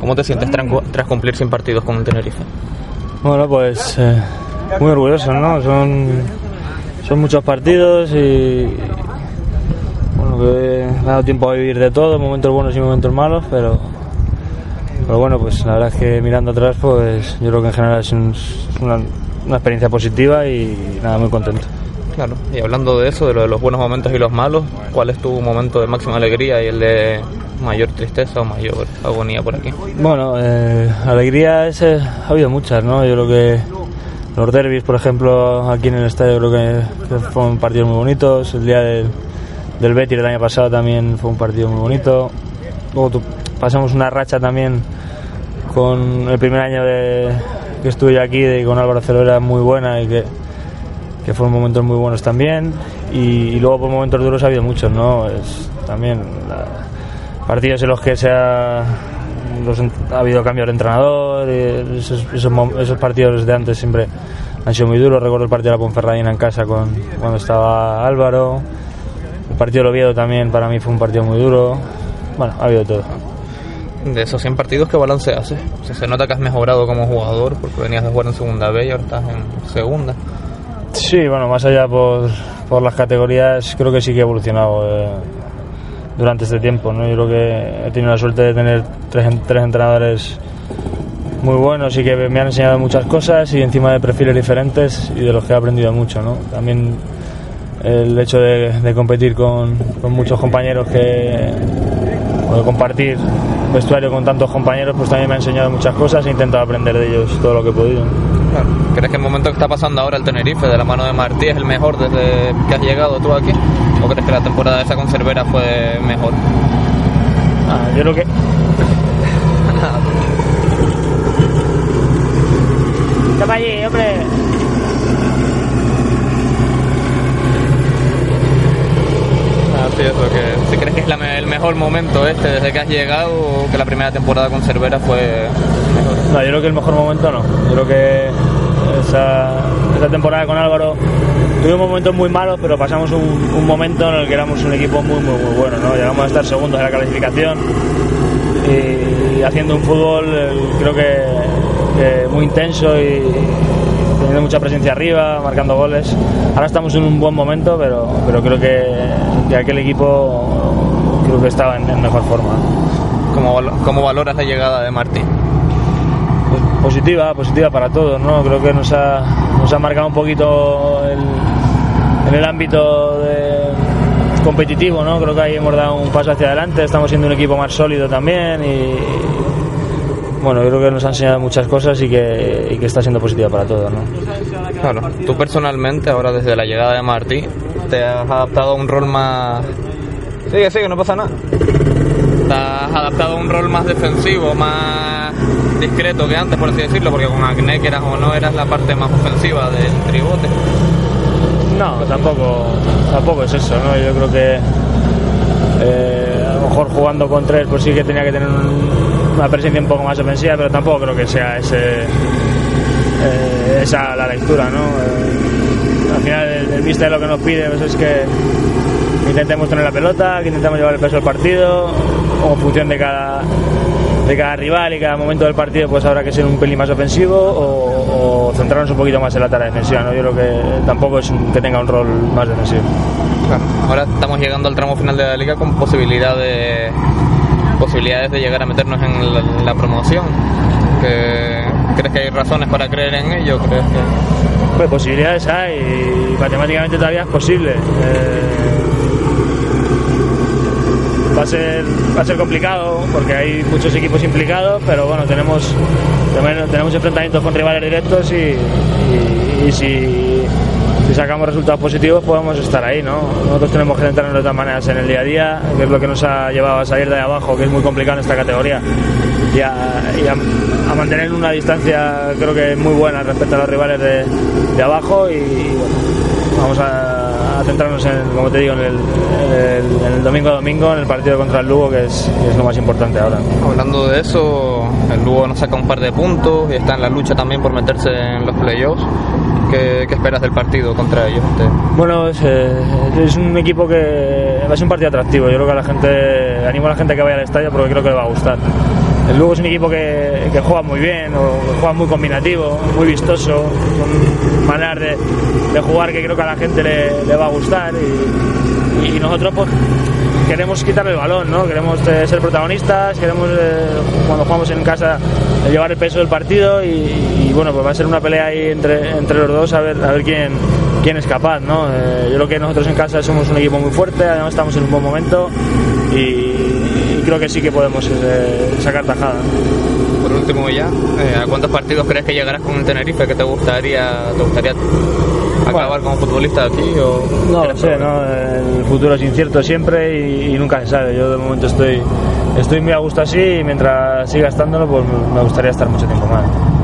¿Cómo te sientes tras, cumplir 100 partidos con Tenerife? Bueno, pues eh, muy orgulloso, ¿no? Son, muchos partidos y bueno, que me ha dado tiempo a vivir de todo, momentos buenos y momentos malos, pero, pero bueno, pues la verdad es que mirando atrás, pues yo creo que en general es un- una, una experiencia positiva y nada, muy contento. Claro, y hablando de eso, de lo de los buenos momentos y los malos, ¿cuál es tu momento de máxima alegría y el de mayor tristeza o mayor agonía por aquí? Bueno, eh, alegrías eh, ha habido muchas, ¿no? Yo creo que los derbis, por ejemplo, aquí en el estadio creo que, fueron partidos muy bonitos. El día del, del Betis el año pasado también fue un partido muy bonito. Luego tu- pasamos una racha también con el primer año de, que estuve aquí de, con Álvaro Celera muy buena y que, que fueron momentos muy buenos también. Y, y luego por momentos duros ha habido muchos, ¿no? Es, también la- partidos en los que se ha, los ha habido cambios de entrenador, esos, esos, esos partidos de antes siempre han sido muy duros. Recuerdo el partido de la Ponferradina en casa con, cuando estaba Álvaro. El partido de Oviedo también para mí fue un partido muy duro. Bueno, ha habido todo. De esos 100 partidos, ¿qué balance haces? O sea, se nota que has mejorado como jugador porque venías de jugar en segunda B y ahora estás en segunda. Sí, bueno, más allá por, por las categorías, creo que sí que he evolucionado eh, durante este tiempo. ¿no? Yo creo que he tenido la suerte de tener tres, tres entrenadores muy buenos y que me han enseñado muchas cosas y encima de perfiles diferentes y de los que he aprendido mucho. ¿no? También el hecho de, de competir con, con muchos compañeros que, o de compartir vestuario con tantos compañeros, pues también me ha enseñado muchas cosas e intentado aprender de ellos todo lo que he podido. Claro. ¿Crees que el momento que está pasando ahora el Tenerife de la mano de Martí es el mejor desde que has llegado tú aquí? ¿O crees que la temporada esa con Cervera fue mejor? Ah, yo creo que Toma allí, hombre. Ah, sí, eso, que si crees que es la el mejor momento este desde que has llegado o que la primera temporada con Cervera fue. No, yo creo que el mejor momento no. Yo creo que esa, esa temporada con Álvaro tuvimos momentos muy malos, pero pasamos un, momento en el que éramos un equipo muy, muy, muy bueno. ¿no? Llegamos a estar segundos en la clasificación y, haciendo un fútbol creo que, muy intenso y teniendo mucha presencia arriba, marcando goles. Ahora estamos en un buen momento, pero, pero creo que, que aquel equipo creo que estaba en, mejor forma. ¿Cómo, ¿Cómo valoras la llegada de Martí? Pues positiva, positiva para todos, ¿no? Creo que nos ha, nos ha marcado un poquito el- en el ámbito de- competitivo, ¿no? Creo que ahí hemos dado un paso hacia adelante, estamos siendo un equipo más sólido también y bueno, creo que nos ha enseñado muchas cosas y que, y que está siendo positiva para todos, ¿no? Claro, tú personalmente, ahora desde la llegada de Martí, te has adaptado a un rol más... Sigue, sigue, no pasa nada. Te has adaptado a un rol más defensivo, más discreto que antes, por así decirlo, porque con Acné, quieras o no, eras la parte más ofensiva del tribote. No, tampoco, tampoco es eso, ¿no? Yo creo que eh, a lo mejor jugando con tres pues sí que tenía que tener un- una presencia un poco más ofensiva, pero tampoco creo que sea ese, eh, esa la lectura, ¿no? Eh, al final el, el míster lo que nos pide pues, es que intentemos tener la pelota, que intentemos llevar el peso del partido, o en función de cada de cada rival y cada momento del partido pues habrá que ser un pelín más ofensivo o, o centrarnos un poquito más en la tarea defensiva, ¿no? Yo creo que tampoco es un- que tenga un rol más defensivo. Claro, ahora estamos llegando al tramo final de la liga con posibilidad de, posibilidades de llegar a meternos en la, promoción. Que- ¿Crees que hay razones para creer en ello? ¿Crees que... Pues posibilidades hay y matemáticamente todavía es posible. Eh, va, a ser, va a ser complicado porque hay muchos equipos implicados, pero bueno, tenemos, tenemos enfrentamientos con rivales directos y, si, sacamos resultados positivos podemos estar ahí, ¿no? Nosotros tenemos que centrarnos de todas maneras en el día a día, que es lo que nos ha llevado a salir de abajo, que es muy complicado en esta categoría. y, a, mantener una distancia creo que muy buena respecto a los rivales de, abajo y, vamos a, centrarnos en, como te digo, en el, domingo a domingo, en el partido contra el Lugo, que es, es, lo más importante ahora. Hablando de eso, el Lugo nos saca un par de puntos y está en la lucha también por meterse en los playoffs. ¿Qué, esperas del partido contra ellos? Bueno, eh, es, un equipo que va a ser un partido atractivo. Yo creo que a la gente, animo a la gente que vaya al estadio porque creo que le va a gustar. El Lugo es un equipo que, juega muy bien, o juega muy combinativo, muy vistoso, con maneras de, jugar que creo que a la gente le, va a gustar. Y, nosotros, pues, queremos quitarle el balón, ¿no? Queremos eh, ser protagonistas, queremos, eh, cuando jugamos en casa, llevar el peso del partido y, bueno, pues va a ser una pelea ahí entre, entre los dos a ver, a ver quién, quién es capaz, ¿no? Eh, yo creo que nosotros en casa somos un equipo muy fuerte, además estamos en un buen momento y, creo que sí que podemos sacar tajada. Por último ya, ¿a cuántos partidos crees que llegarás con el Tenerife? ¿Qué te gustaría, te gustaría acabar como futbolista aquí? O no lo sé, ¿no? el futuro es incierto siempre y, nunca se sabe. Yo de momento estoy, estoy muy a gusto así y mientras siga estándolo pues me gustaría estar mucho tiempo más.